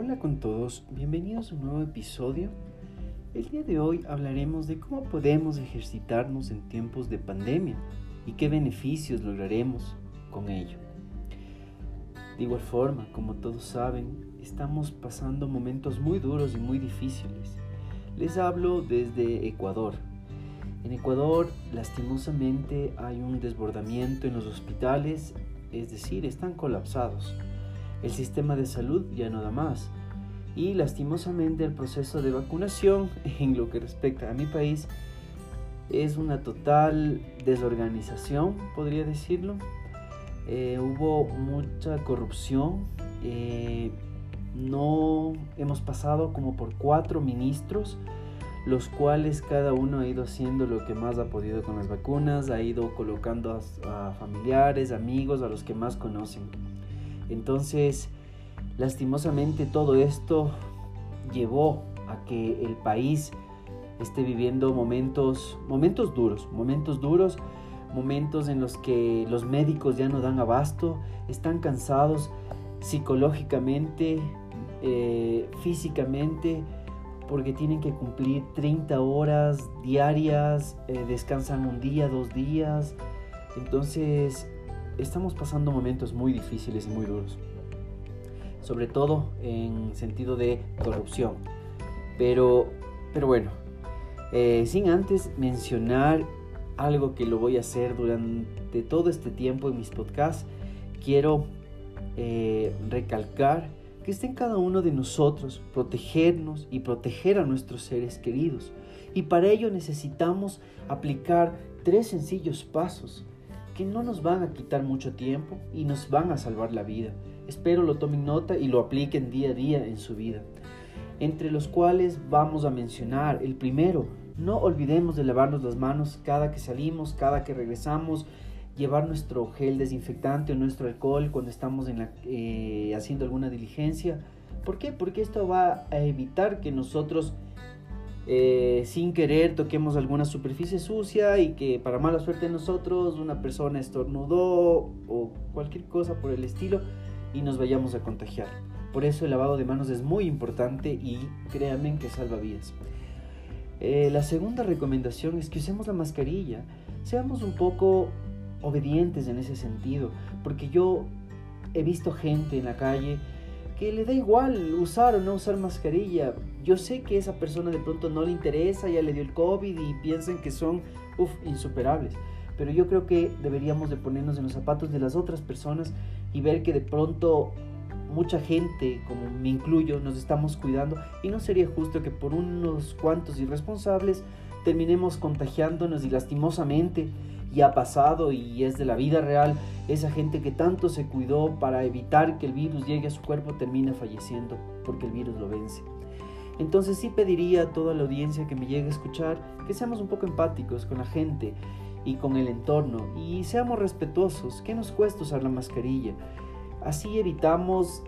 Hola con todos, bienvenidos a un nuevo episodio. El día de hoy hablaremos de cómo podemos ejercitarnos en tiempos de pandemia y qué beneficios lograremos con ello. De igual forma, como todos saben, estamos pasando momentos muy duros y muy difíciles. Les hablo desde Ecuador. En Ecuador, lastimosamente, hay un desbordamiento en los hospitales, es decir, están colapsados. El sistema de salud ya no da más. Y lastimosamente el proceso de vacunación en lo que respecta a mi país es una total desorganización, podría decirlo. Eh, hubo mucha corrupción. Eh, no hemos pasado como por cuatro ministros, los cuales cada uno ha ido haciendo lo que más ha podido con las vacunas, ha ido colocando a, familiares, amigos, a los que más conocen. Entonces, lastimosamente todo esto llevó a que el país esté viviendo momentos, momentos duros, momentos duros, momentos en los que los médicos ya no dan abasto, están cansados psicológicamente, eh, físicamente, porque tienen que cumplir 30 horas diarias, eh, descansan un día, dos días. Entonces, estamos pasando momentos muy difíciles y muy duros. Sobre todo en sentido de corrupción. Pero, pero bueno, eh, sin antes mencionar algo que lo voy a hacer durante todo este tiempo en mis podcasts, quiero recalcar que esté en cada uno de nosotros protegernos y proteger a nuestros seres queridos. Y para ello necesitamos aplicar tres sencillos pasos que no nos van a quitar mucho tiempo y nos van a salvar la vida. Espero lo tomen nota y lo apliquen día a día en su vida. Entre los cuales vamos a mencionar el primero, no olvidemos de lavarnos las manos cada que salimos, cada que regresamos, llevar nuestro gel desinfectante o nuestro alcohol cuando estamos eh, haciendo alguna diligencia. ¿Por qué? Porque esto va a evitar que nosotros eh, sin querer toquemos alguna superficie sucia y que para mala suerte de nosotros una persona estornudó o cualquier cosa por el estilo y nos vayamos a contagiar. Por eso el lavado de manos es muy importante y créanme que salva vidas. Eh, la segunda recomendación es que usemos la mascarilla. Seamos un poco obedientes en ese sentido, porque yo he visto gente en la calle que le da igual usar o no usar mascarilla. Yo sé que esa persona de pronto no le interesa, ya le dio el COVID y piensan que son insuperables. Pero yo creo que deberíamos de ponernos en los zapatos de las otras personas y ver que de pronto mucha gente, como me incluyo, nos estamos cuidando y no sería justo que por unos cuantos irresponsables terminemos contagiándonos y lastimosamente y ha pasado y es de la vida real, esa gente que tanto se cuidó para evitar que el virus llegue a su cuerpo termina falleciendo porque el virus lo vence. Entonces sí pediría a toda la audiencia que me llegue a escuchar que seamos un poco empáticos con la gente y con el entorno y seamos respetuosos. ¿Qué nos cuesta usar la mascarilla? Así evitamos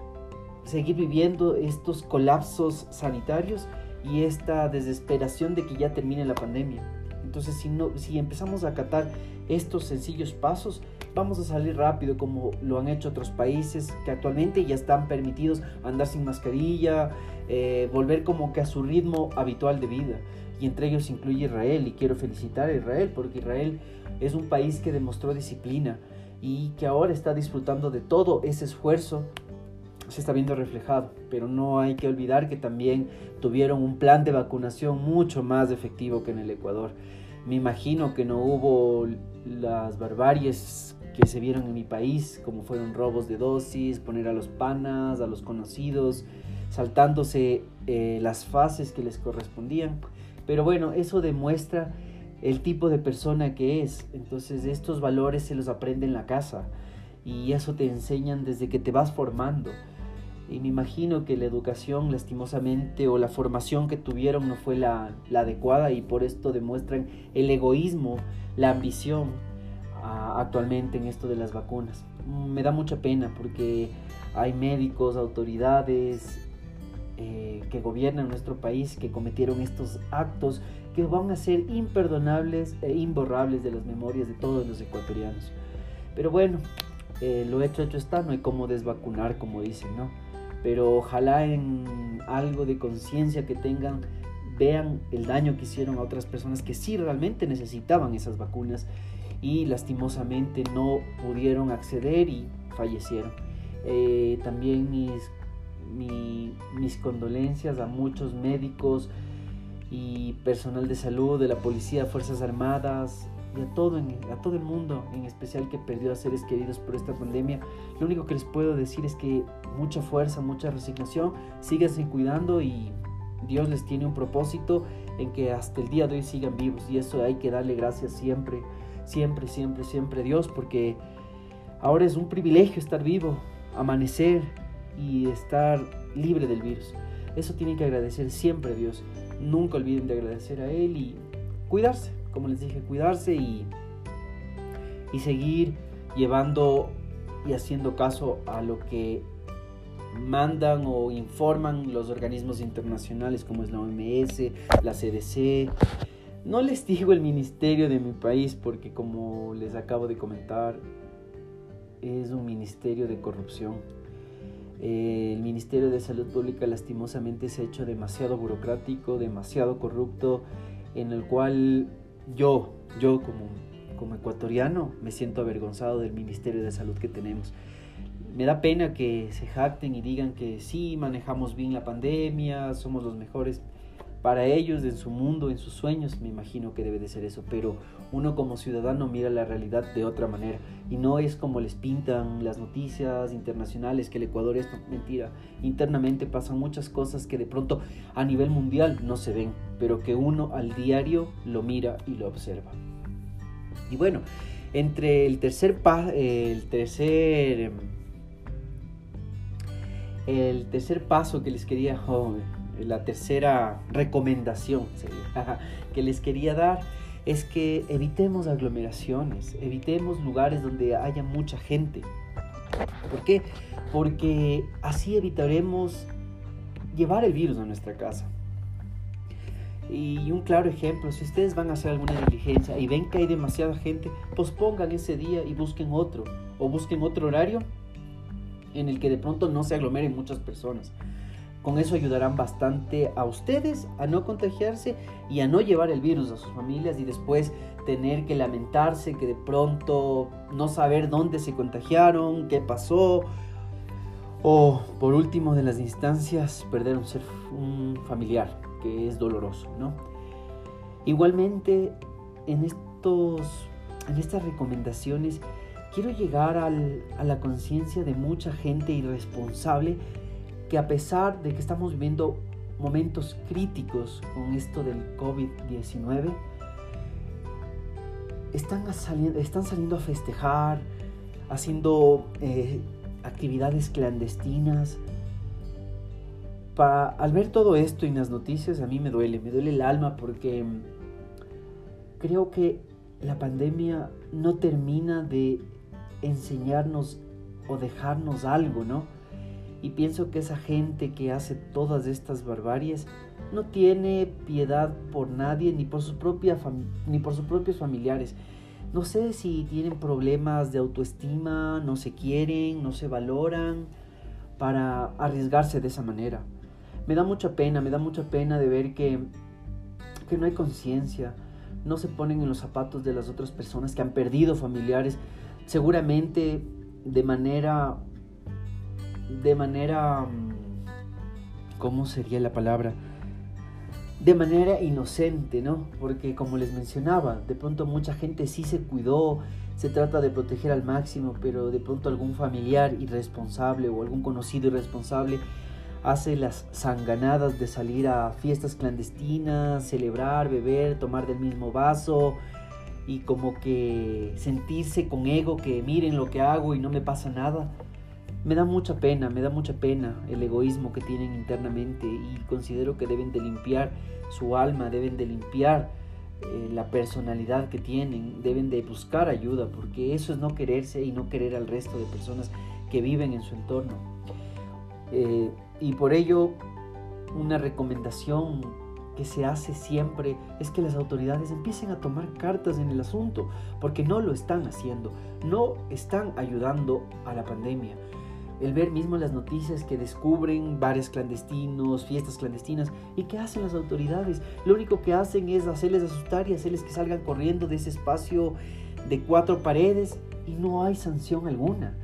seguir viviendo estos colapsos sanitarios y esta desesperación de que ya termine la pandemia. Entonces, si, no, si empezamos a acatar estos sencillos pasos, vamos a salir rápido como lo han hecho otros países que actualmente ya están permitidos andar sin mascarilla, eh, volver como que a su ritmo habitual de vida. Y entre ellos incluye Israel y quiero felicitar a Israel porque Israel es un país que demostró disciplina y que ahora está disfrutando de todo ese esfuerzo se está viendo reflejado, pero no hay que olvidar que también tuvieron un plan de vacunación mucho más efectivo que en el Ecuador. Me imagino que no hubo las barbaries que se vieron en mi país, como fueron robos de dosis, poner a los panas, a los conocidos, saltándose eh, las fases que les correspondían. Pero bueno, eso demuestra el tipo de persona que es. Entonces estos valores se los aprende en la casa y eso te enseñan desde que te vas formando. Y me imagino que la educación, lastimosamente, o la formación que tuvieron no fue la, adecuada y por esto demuestran el egoísmo, la ambición actualmente en esto de las vacunas. Me da mucha pena porque hay médicos, autoridades eh, que gobiernan nuestro país que cometieron estos actos que van a ser imperdonables e imborrables de las memorias de todos los ecuatorianos. Pero bueno, eh, lo hecho, hecho está, no hay como desvacunar, como dicen, ¿no? pero ojalá en algo de conciencia que tengan, vean el daño que hicieron a otras personas que sí realmente necesitaban esas vacunas y lastimosamente no pudieron acceder y fallecieron. Eh, también mis, mis condolencias a muchos médicos y personal de salud, de la policía, Fuerzas Armadas, y a todo, a todo el mundo, en especial que perdió a seres queridos por esta pandemia. Lo único que les puedo decir es que mucha fuerza, mucha resignación, síganse cuidando y Dios les tiene un propósito en que hasta el día de hoy sigan vivos y eso hay que darle gracias siempre, siempre, siempre, siempre a Dios porque ahora es un privilegio estar vivo, amanecer y estar libre del virus. Eso tienen que agradecer siempre a Dios. Nunca olviden de agradecer a Él y cuidarse como les dije, cuidarse y, y seguir llevando y haciendo caso a lo que mandan o informan los organismos internacionales como es la OMS, la CDC. No les digo el ministerio de mi país porque como les acabo de comentar, es un ministerio de corrupción. El Ministerio de Salud Pública lastimosamente se ha hecho demasiado burocrático, demasiado corrupto, en el cual yo, yo como, como ecuatoriano, me siento avergonzado del Ministerio de Salud que tenemos. Me da pena que se jacten y digan que sí, manejamos bien la pandemia, somos los mejores. Para ellos, en su mundo, en sus sueños, me imagino que debe de ser eso, pero uno como ciudadano mira la realidad de otra manera y no es como les pintan las noticias internacionales que el Ecuador es mentira. Internamente pasan muchas cosas que de pronto a nivel mundial no se ven, pero que uno al diario lo mira y lo observa. Y bueno, entre el tercer el tercer el tercer paso que les quería oh, la tercera recomendación que les quería dar es que evitemos aglomeraciones, evitemos lugares donde haya mucha gente. ¿Por qué? Porque así evitaremos llevar el virus a nuestra casa. Y un claro ejemplo, si ustedes van a hacer alguna diligencia y ven que hay demasiada gente, pospongan ese día y busquen otro. O busquen otro horario en el que de pronto no se aglomeren muchas personas. Con eso ayudarán bastante a ustedes a no contagiarse y a no llevar el virus a sus familias y después tener que lamentarse que de pronto no saber dónde se contagiaron, qué pasó. O por último de las instancias, perder un ser un familiar, que es doloroso, ¿no? Igualmente, en, estos, en estas recomendaciones, quiero llegar a la conciencia de mucha gente irresponsable que a pesar de que estamos viviendo momentos críticos con esto del COVID-19, están saliendo, están saliendo a festejar, haciendo eh, actividades clandestinas. al ver todo esto en las noticias a mí me duele, me duele el alma porque creo que la pandemia no termina de enseñarnos o dejarnos algo, ¿no? Y pienso que esa gente que hace todas estas barbaries no tiene piedad por nadie ni por, su propia ni por sus propios familiares. No sé si tienen problemas de autoestima, no se quieren, no se valoran para arriesgarse de esa manera. Me da mucha pena, me da mucha pena de ver que, que no hay conciencia, no se ponen en los zapatos de las otras personas que han perdido familiares, seguramente de manera de manera, mm, ¿cómo sería la palabra? De manera inocente, ¿no? Porque como les mencionaba, de pronto mucha gente sí se cuidó, se trata de proteger al máximo, pero de pronto algún familiar irresponsable o algún conocido irresponsable hace las sanganadas de salir a fiestas clandestinas, celebrar, beber, tomar del mismo vaso y como que sentirse con ego que miren lo que hago y no me pasa nada. Me da mucha pena, me da mucha pena el egoísmo que tienen internamente y considero que deben de limpiar su alma, deben de limpiar eh, la personalidad que tienen, deben de buscar ayuda, porque eso es no quererse y no querer al resto de personas que viven en su entorno. Eh, y por ello, una recomendación que se hace siempre es que las autoridades empiecen a tomar cartas en el asunto, porque no lo están haciendo, no están ayudando a la pandemia el ver mismo las noticias que descubren bares clandestinos, fiestas clandestinas, y qué hacen las autoridades. Lo único que hacen es hacerles asustar y hacerles que salgan corriendo de ese espacio de cuatro paredes y no hay sanción alguna.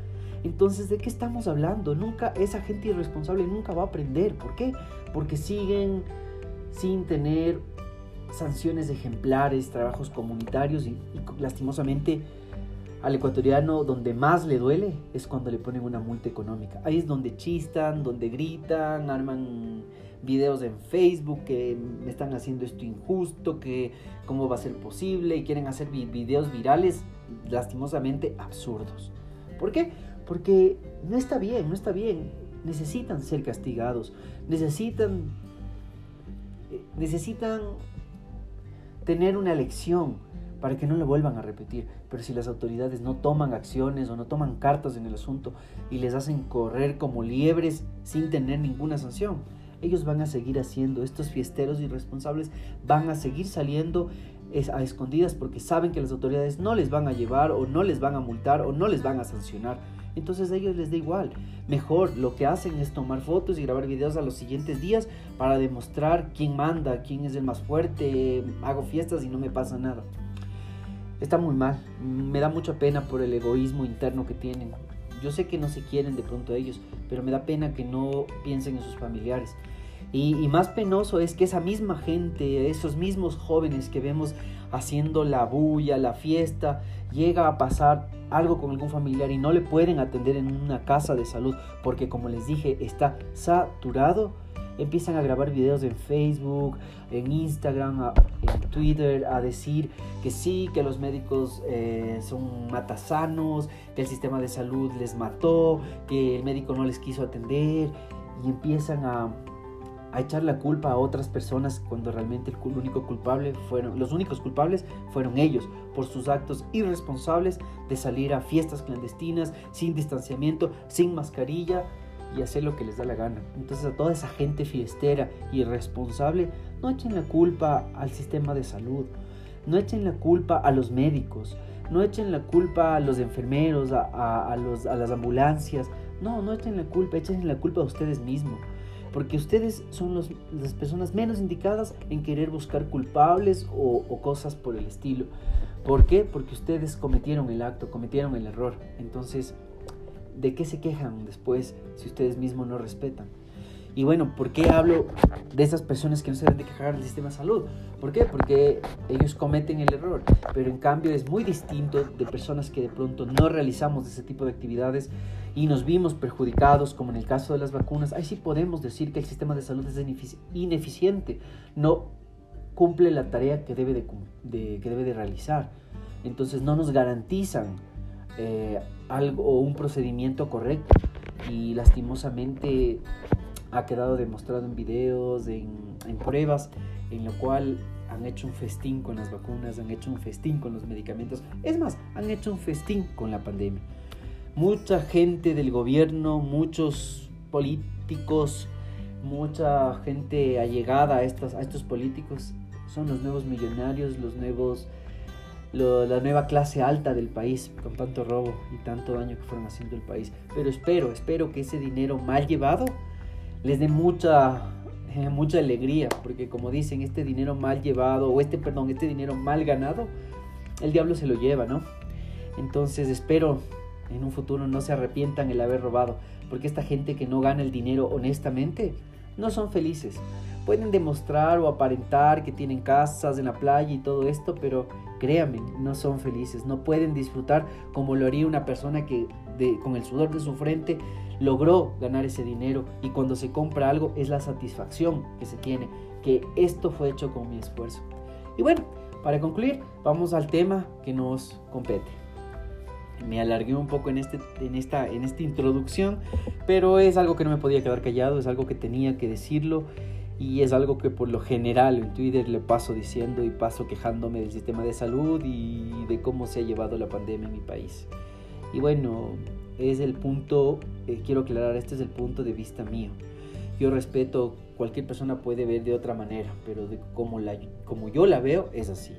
Entonces, ¿de qué estamos hablando? Nunca, esa gente irresponsable nunca va a aprender. ¿Por qué? Porque siguen sin tener sanciones ejemplares, trabajos comunitarios y, lastimosamente al ecuatoriano donde más le duele es cuando le ponen una multa económica. Ahí es donde chistan, donde gritan, arman videos en Facebook que me están haciendo esto injusto, que cómo va a ser posible y quieren hacer videos virales lastimosamente absurdos. ¿Por qué? Porque no está bien, no está bien. Necesitan ser castigados, necesitan eh, necesitan tener una lección para que no lo vuelvan a repetir. Pero si las autoridades no toman acciones o no toman cartas en el asunto y les hacen correr como liebres sin tener ninguna sanción, ellos van a seguir haciendo, estos fiesteros irresponsables van a seguir saliendo a escondidas porque saben que las autoridades no les van a llevar o no les van a multar o no les van a sancionar. Entonces a ellos les da igual. Mejor lo que hacen es tomar fotos y grabar videos a los siguientes días para demostrar quién manda, quién es el más fuerte, hago fiestas y no me pasa nada. Está muy mal, me da mucha pena por el egoísmo interno que tienen. Yo sé que no se quieren de pronto ellos, pero me da pena que no piensen en sus familiares. Y, y, más penoso es que esa misma gente, esos mismos jóvenes que vemos haciendo la bulla, la fiesta, llega a pasar algo con algún familiar y no le pueden atender en una casa de salud porque como les dije está saturado, empiezan a grabar videos en Facebook, en Instagram, en Twitter, a decir que sí, que los médicos eh, son matasanos, que el sistema de salud les mató, que el médico no les quiso atender y empiezan a a echar la culpa a otras personas cuando realmente único culpable fueron, los únicos culpables fueron ellos por sus actos irresponsables de salir a fiestas clandestinas, sin distanciamiento, sin mascarilla y hacer lo que les da la gana. Entonces a toda esa gente fiestera y irresponsable, no echen la culpa al sistema de salud, no echen la culpa a los médicos, no echen la culpa a los enfermeros, a, los, a las ambulancias, no, no echen la culpa, echen la culpa a ustedes mismos porque ustedes son las personas menos indicadas en querer buscar culpables o, cosas por el estilo. ¿Por qué? Porque ustedes cometieron el acto, cometieron el error. Entonces, ¿de qué se quejan después si ustedes mismos no respetan? Y bueno, ¿por qué hablo de esas personas que no se deben de quejar del sistema de salud? ¿Por qué? Porque ellos cometen el error, pero en cambio es muy distinto de personas que de pronto no realizamos ese tipo de actividades y nos vimos perjudicados, como en el caso de las vacunas. Ahí sí podemos decir que el sistema de salud es ineficiente, no cumple la tarea que debe de, que debe de realizar. Entonces no nos garantizan eh, algo un procedimiento correcto y lastimosamente ha quedado demostrado en videos, en, en pruebas, en lo cual han hecho un festín con las vacunas, han hecho un festín con los medicamentos, es más, han hecho un festín con la pandemia. Mucha gente del gobierno, muchos políticos, mucha gente allegada a estos, a estos políticos son los nuevos millonarios, los nuevos, la nueva clase alta del país, con tanto robo y tanto daño que fueron haciendo el país. Pero espero, espero que ese dinero mal llevado les dé mucha, eh, mucha alegría, porque como dicen, este dinero mal llevado, o este, perdón, este dinero mal ganado, el diablo se lo lleva, ¿no? Entonces espero en un futuro no se arrepientan el haber robado, porque esta gente que no gana el dinero honestamente, no son felices. Pueden demostrar o aparentar que tienen casas en la playa y todo esto, pero créanme, no son felices, no pueden disfrutar como lo haría una persona que con el sudor de su frente logró ganar ese dinero y cuando se compra algo es la satisfacción que se tiene, que esto fue hecho con mi esfuerzo. Y bueno, para concluir, vamos al tema que nos compete. Me alargué un poco en, este, en, esta, en esta introducción, pero es algo que no me podía quedar callado, es algo que tenía que decirlo y es algo que por lo general en Twitter le paso diciendo y paso quejándome del sistema de salud y de cómo se ha llevado la pandemia en mi país. Y bueno, es el punto, eh, quiero aclarar, este es el punto de vista mío. Yo respeto, cualquier persona puede ver de otra manera, pero de como, la, como yo la veo es así.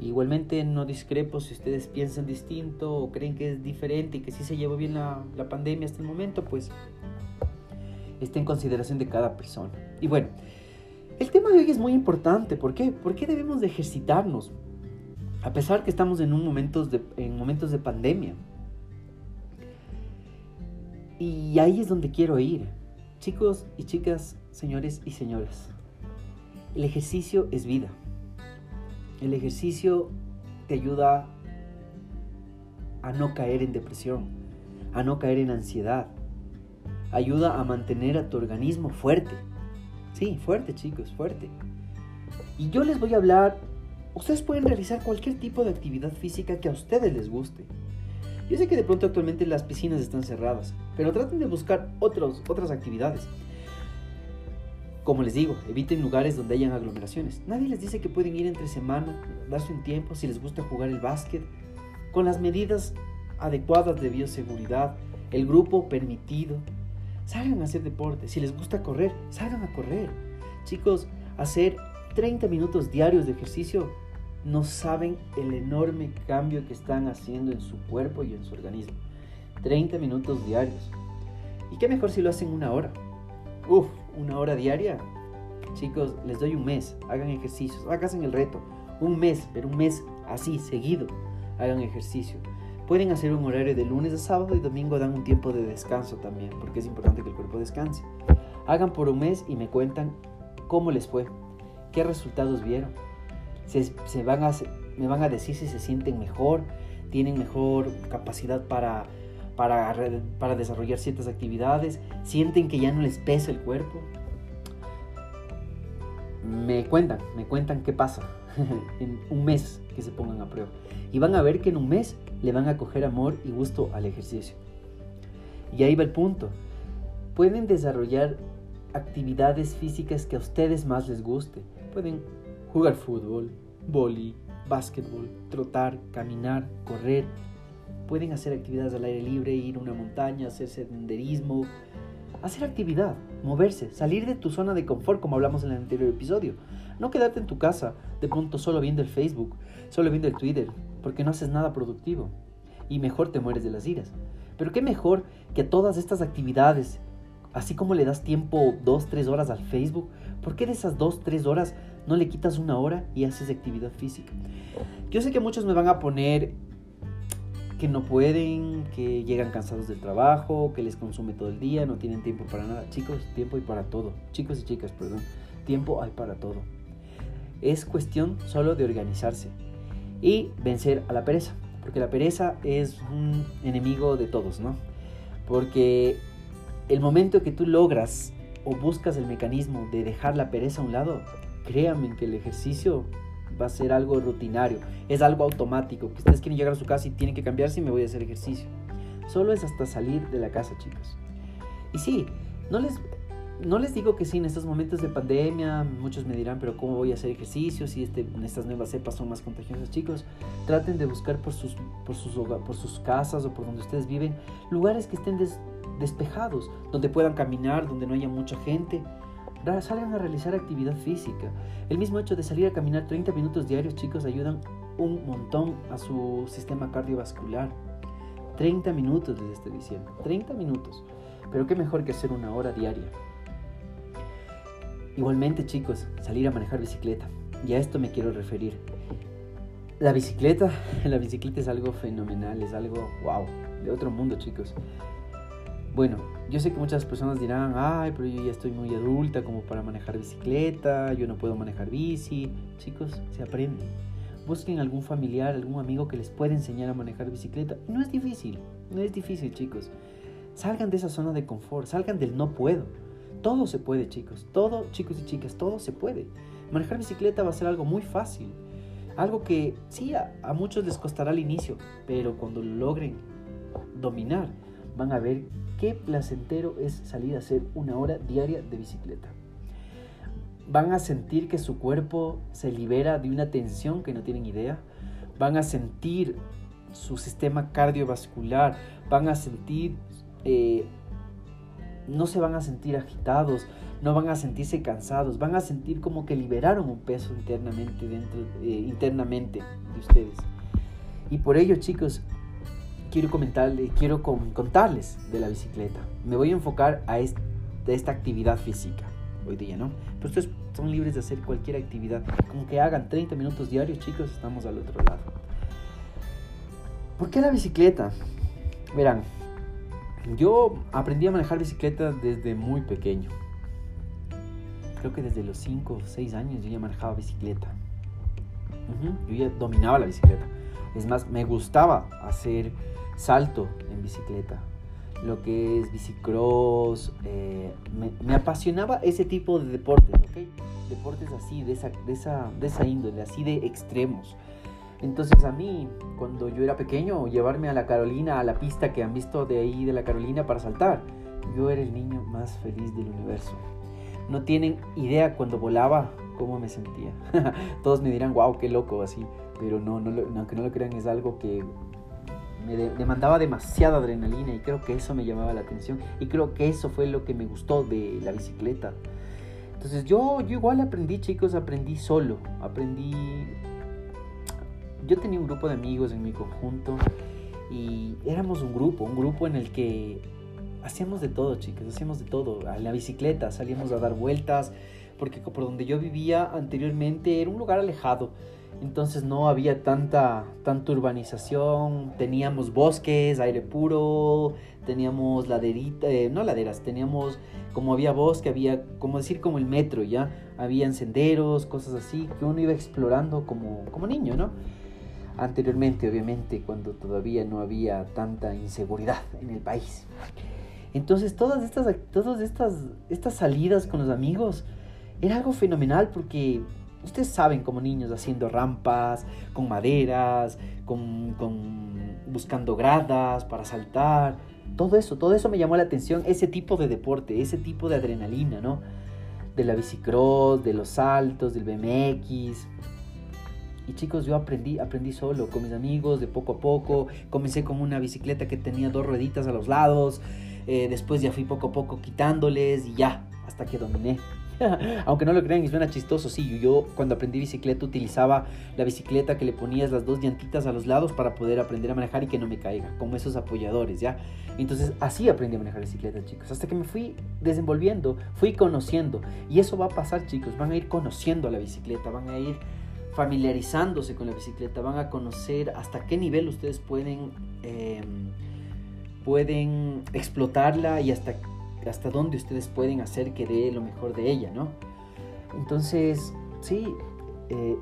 Igualmente no discrepo si ustedes piensan distinto o creen que es diferente y que sí se llevó bien la, la pandemia hasta el momento, pues está en consideración de cada persona. Y bueno, el tema de hoy es muy importante. ¿Por qué? ¿Por qué debemos de ejercitarnos? A pesar que estamos en, un momentos, de, en momentos de pandemia. Y ahí es donde quiero ir. Chicos y chicas, señores y señoras. El ejercicio es vida. El ejercicio te ayuda a no caer en depresión, a no caer en ansiedad. Ayuda a mantener a tu organismo fuerte. Sí, fuerte chicos, fuerte. Y yo les voy a hablar, ustedes pueden realizar cualquier tipo de actividad física que a ustedes les guste. Yo sé que de pronto actualmente las piscinas están cerradas, pero traten de buscar otros, otras actividades. Como les digo, eviten lugares donde hayan aglomeraciones. Nadie les dice que pueden ir entre semana, darse un tiempo si les gusta jugar el básquet, con las medidas adecuadas de bioseguridad, el grupo permitido. Salgan a hacer deporte. Si les gusta correr, salgan a correr. Chicos, hacer 30 minutos diarios de ejercicio no saben el enorme cambio que están haciendo en su cuerpo y en su organismo. 30 minutos diarios. ¿Y qué mejor si lo hacen una hora? Uf, una hora diaria. Chicos, les doy un mes, hagan ejercicios, hagan el reto. Un mes, pero un mes así, seguido, hagan ejercicio. Pueden hacer un horario de lunes a sábado y domingo dan un tiempo de descanso también, porque es importante que el cuerpo descanse. Hagan por un mes y me cuentan cómo les fue, qué resultados vieron. Se, van a, me van a decir si se sienten mejor, tienen mejor capacidad para para, para desarrollar ciertas actividades, sienten que ya no les pesa el cuerpo. Me cuentan, me cuentan qué pasa en un mes que se pongan a prueba. Y van a ver que en un mes le van a coger amor y gusto al ejercicio. Y ahí va el punto. Pueden desarrollar actividades físicas que a ustedes más les guste. Pueden jugar fútbol, boli, básquetbol, trotar, caminar, correr, Pueden hacer actividades al aire libre, ir a una montaña, hacer senderismo, hacer actividad, moverse, salir de tu zona de confort como hablamos en el anterior episodio. No quedarte en tu casa de pronto solo viendo el Facebook, solo viendo el Twitter, porque no haces nada productivo y mejor te mueres de las iras. Pero qué mejor que todas estas actividades, así como le das tiempo dos, tres horas al Facebook, ¿por qué de esas dos, tres horas no le quitas una hora y haces actividad física? Yo sé que muchos me van a poner que no pueden, que llegan cansados del trabajo, que les consume todo el día, no tienen tiempo para nada. Chicos, tiempo hay para todo. Chicos y chicas, perdón. Tiempo hay para todo. Es cuestión solo de organizarse y vencer a la pereza. Porque la pereza es un enemigo de todos, ¿no? Porque el momento que tú logras o buscas el mecanismo de dejar la pereza a un lado, créanme que el ejercicio va a ser algo rutinario, es algo automático, que ustedes quieren llegar a su casa y tienen que cambiarse y me voy a hacer ejercicio. Solo es hasta salir de la casa, chicos. Y sí, no les, no les digo que sí, en estos momentos de pandemia, muchos me dirán, pero ¿cómo voy a hacer ejercicio si este, estas nuevas cepas son más contagiosas? Chicos, traten de buscar por sus, por sus, por sus casas o por donde ustedes viven lugares que estén despejados, donde puedan caminar, donde no haya mucha gente salgan a realizar actividad física. El mismo hecho de salir a caminar 30 minutos diarios, chicos, ayudan un montón a su sistema cardiovascular. 30 minutos les estoy diciendo, 30 minutos. Pero qué mejor que hacer una hora diaria. Igualmente, chicos, salir a manejar bicicleta. Y a esto me quiero referir. La bicicleta, la bicicleta es algo fenomenal, es algo wow, de otro mundo, chicos. Bueno, yo sé que muchas personas dirán, ay, pero yo ya estoy muy adulta como para manejar bicicleta, yo no puedo manejar bici. Chicos, se aprende. Busquen algún familiar, algún amigo que les pueda enseñar a manejar bicicleta. No es difícil, no es difícil, chicos. Salgan de esa zona de confort, salgan del no puedo. Todo se puede, chicos. Todo, chicos y chicas, todo se puede. Manejar bicicleta va a ser algo muy fácil. Algo que sí, a, muchos les costará al inicio, pero cuando lo logren dominar, van a ver qué placentero es salir a hacer una hora diaria de bicicleta. Van a sentir que su cuerpo se libera de una tensión que no tienen idea. Van a sentir su sistema cardiovascular. Van a sentir eh, no se van a sentir agitados, no van a sentirse cansados, van a sentir como que liberaron un peso internamente dentro, eh, internamente de ustedes. Y por ello, chicos, quiero comentarles, quiero contarles de la bicicleta. Me voy a enfocar a esta actividad física hoy día, ¿no? Pero ustedes son libres de hacer cualquier actividad. Como que hagan 30 minutos diarios, chicos, estamos al otro lado. ¿Por qué la bicicleta? Verán, yo aprendí a manejar bicicleta desde muy pequeño. Creo que desde los 5 o 6 años yo ya manejaba bicicleta. Yo ya dominaba la bicicleta. Es más, me gustaba hacer salto en bicicleta lo que es bicicross, eh, me, apasionaba ese tipo de deportes, ¿ok? Deportes así, de esa, de, esa, de esa índole, así de extremos. Entonces a mí, cuando yo era pequeño, llevarme a la Carolina, a la pista que han visto de ahí de la Carolina para saltar, yo era el niño más feliz del universo. No tienen idea cuando volaba cómo me sentía. Todos me dirán, wow, qué loco así, pero no, no, aunque no lo crean, es algo que me demandaba demasiada adrenalina y creo que eso me llamaba la atención y creo que eso fue lo que me gustó de la bicicleta. Entonces yo, yo igual aprendí chicos, aprendí solo, aprendí... Yo tenía un grupo de amigos en mi conjunto y éramos un grupo, un grupo en el que hacíamos de todo chicos, hacíamos de todo. En la bicicleta salíamos a dar vueltas porque por donde yo vivía anteriormente era un lugar alejado entonces no había tanta, tanta urbanización, teníamos bosques, aire puro, teníamos laderitas, eh, no laderas, teníamos, como había bosque, había, como decir, como el metro, ¿ya? Habían senderos, cosas así, que uno iba explorando como, como niño, ¿no? Anteriormente, obviamente, cuando todavía no había tanta inseguridad en el país. Entonces todas estas, todas estas, estas salidas con los amigos era algo fenomenal porque Ustedes saben como niños haciendo rampas, con maderas, con, buscando gradas para saltar. Todo eso, todo eso me llamó la atención, ese tipo de deporte, ese tipo de adrenalina, ¿no? De la bicicross, de los saltos, del BMX. Y chicos, yo aprendí, aprendí solo, con mis amigos, de poco a poco. Comencé con una bicicleta que tenía dos rueditas a los lados. Eh, después ya fui poco a poco quitándoles y ya, hasta que dominé. Aunque no lo crean y suena chistoso, sí, yo cuando aprendí bicicleta utilizaba la bicicleta que le ponías las dos llantitas a los lados para poder aprender a manejar y que no me caiga, como esos apoyadores, ¿ya? Entonces así aprendí a manejar bicicleta, chicos, hasta que me fui desenvolviendo, fui conociendo. Y eso va a pasar, chicos, van a ir conociendo a la bicicleta, van a ir familiarizándose con la bicicleta, van a conocer hasta qué nivel ustedes pueden, em, pueden explotarla y hasta hasta dónde ustedes pueden hacer que dé lo mejor de ella, ¿no? Entonces, sí, eh,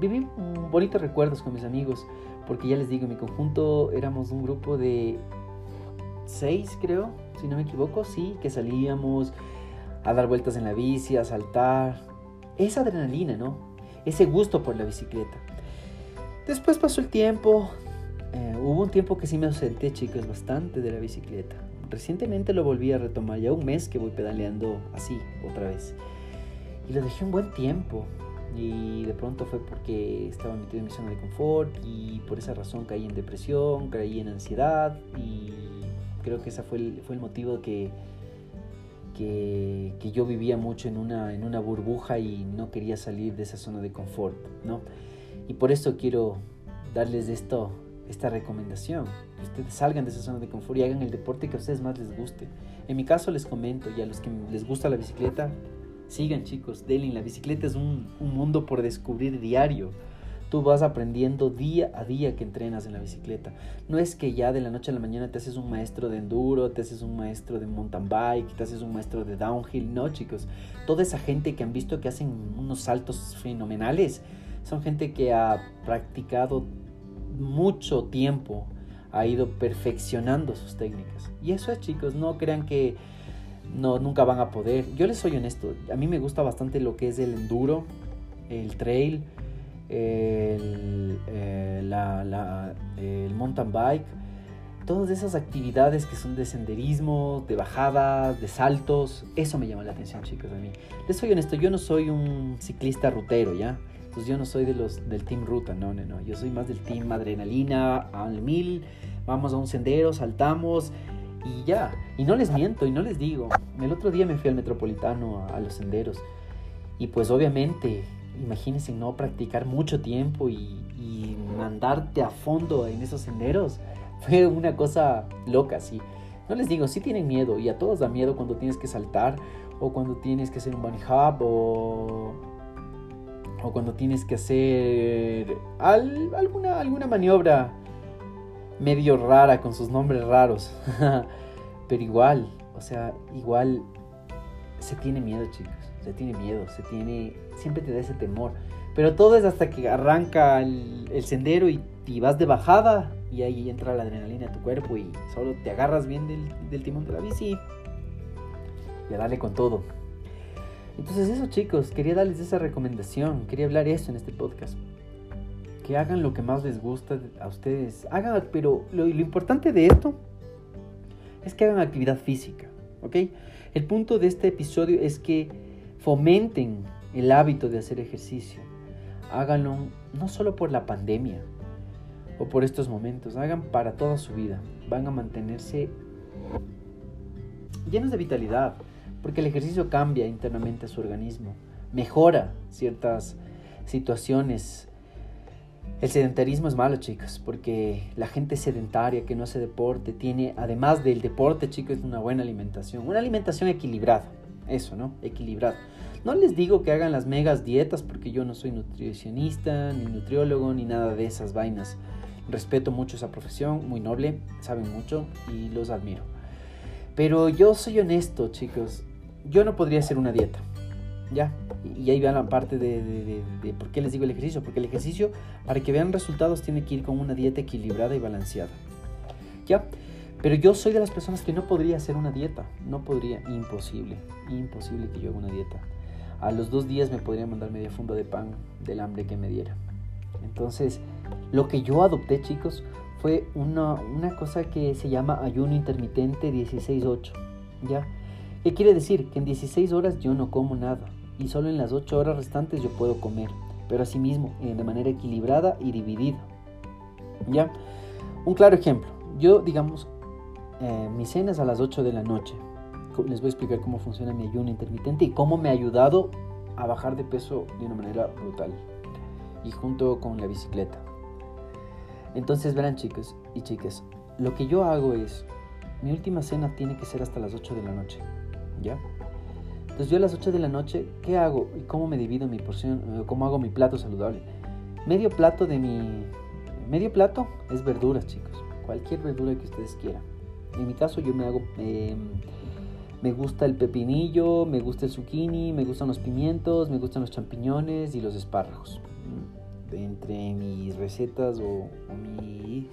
viví bonitos recuerdos con mis amigos, porque ya les digo, en mi conjunto éramos un grupo de seis, creo, si no me equivoco, sí, que salíamos a dar vueltas en la bici, a saltar. Esa adrenalina, ¿no? Ese gusto por la bicicleta. Después pasó el tiempo. Eh, hubo un tiempo que sí me ausenté, chicos, bastante de la bicicleta. Recientemente lo volví a retomar, ya un mes que voy pedaleando así otra vez. Y lo dejé un buen tiempo. Y de pronto fue porque estaba metido en mi zona de confort y por esa razón caí en depresión, caí en ansiedad y creo que ese fue fue el motivo que, que, yo vivía mucho en una, en una burbuja y no quería salir de esa zona de confort, ¿no? Y por eso quiero darles esto, esta recomendación. Que ustedes salgan de esa zona de confort y hagan el deporte que a ustedes más les guste. En mi caso les comento, y a los que les gusta la bicicleta, sigan chicos, denle. La bicicleta es un, un mundo por descubrir diario. Tú vas aprendiendo día a día que entrenas en la bicicleta. No es que ya de la noche a la mañana te haces un maestro de enduro, te haces un maestro de mountain bike, te haces un maestro de downhill. No, chicos. Toda esa gente que han visto que hacen unos saltos fenomenales son gente que ha practicado mucho tiempo ha ido perfeccionando sus técnicas. Y eso es, chicos, no crean que no, nunca van a poder. Yo les soy honesto, a mí me gusta bastante lo que es el enduro, el trail, el, eh, el mountain bike, todas esas actividades que son de senderismo, de bajadas, de saltos, eso me llama la atención, chicos, a mí. Les soy honesto, yo no soy un ciclista rutero, ¿ya? pues yo no soy de los del team ruta, no, no, no. Yo soy más del team adrenalina, al mil. Vamos a un sendero, saltamos y ya. Y no les miento y no les digo. El otro día me fui al metropolitano a, los senderos. Y pues obviamente, imagínense no practicar mucho tiempo y, y mandarte a fondo en esos senderos. Fue una cosa loca, sí. No les digo, sí tienen miedo y a todos da miedo cuando tienes que saltar o cuando tienes que hacer un bunny hop o, o cuando tienes que hacer alguna, alguna maniobra medio rara con sus nombres raros. Pero igual, o sea, igual se tiene miedo, chicos. Se tiene miedo, se tiene. Siempre te da ese temor. Pero todo es hasta que arranca el, sendero y, vas de bajada y ahí entra la adrenalina a tu cuerpo y solo te agarras bien del, timón de la bici y a darle con todo. Entonces eso chicos, quería darles esa recomendación, quería hablar eso en este podcast que hagan lo que más les gusta a ustedes. Hagan, pero lo, importante de esto es que hagan actividad física, ¿ok? El punto de este episodio es que fomenten el hábito de hacer ejercicio. Háganlo no solo por la pandemia o por estos momentos, hagan para toda su vida. Van a mantenerse llenos de vitalidad, porque el ejercicio cambia internamente a su organismo, mejora ciertas situaciones el sedentarismo es malo, chicos, porque la gente sedentaria que no hace deporte tiene, además del deporte, chicos, una buena alimentación. Una alimentación equilibrada. Eso, ¿no? Equilibrada. No les digo que hagan las megas dietas porque yo no soy nutricionista, ni nutriólogo, ni nada de esas vainas. Respeto mucho esa profesión, muy noble, saben mucho y los admiro. Pero yo soy honesto, chicos. Yo no podría hacer una dieta. ¿Ya? Y ahí vean la parte de, por qué les digo el ejercicio. Porque el ejercicio, para que vean resultados, tiene que ir con una dieta equilibrada y balanceada. ¿Ya? Pero yo soy de las personas que no podría hacer una dieta. No podría, imposible. Imposible que yo haga una dieta. A los dos días me podría mandar media funda de pan del hambre que me diera. Entonces, lo que yo adopté, chicos, fue una, una cosa que se llama ayuno intermitente 16-8. ¿Ya? ¿Qué quiere decir? Que en 16 horas yo no como nada y solo en las 8 horas restantes yo puedo comer, pero asimismo eh, de manera equilibrada y dividida. ¿Ya? Un claro ejemplo. Yo, digamos, eh, mi cena es a las 8 de la noche. Les voy a explicar cómo funciona mi ayuno intermitente y cómo me ha ayudado a bajar de peso de una manera brutal. Y junto con la bicicleta. Entonces verán chicos y chicas, lo que yo hago es, mi última cena tiene que ser hasta las 8 de la noche. ¿Ya? Entonces yo a las 8 de la noche, ¿qué hago? ¿Y cómo me divido mi porción? Eh, ¿Cómo hago mi plato saludable? Medio plato de mi... Medio plato es verduras, chicos. Cualquier verdura que ustedes quieran. En mi caso yo me hago... Em, me gusta el pepinillo, me gusta el zucchini, me gustan los pimientos, me gustan los champiñones y los espárragos. Mm, entre mis recetas o, mi,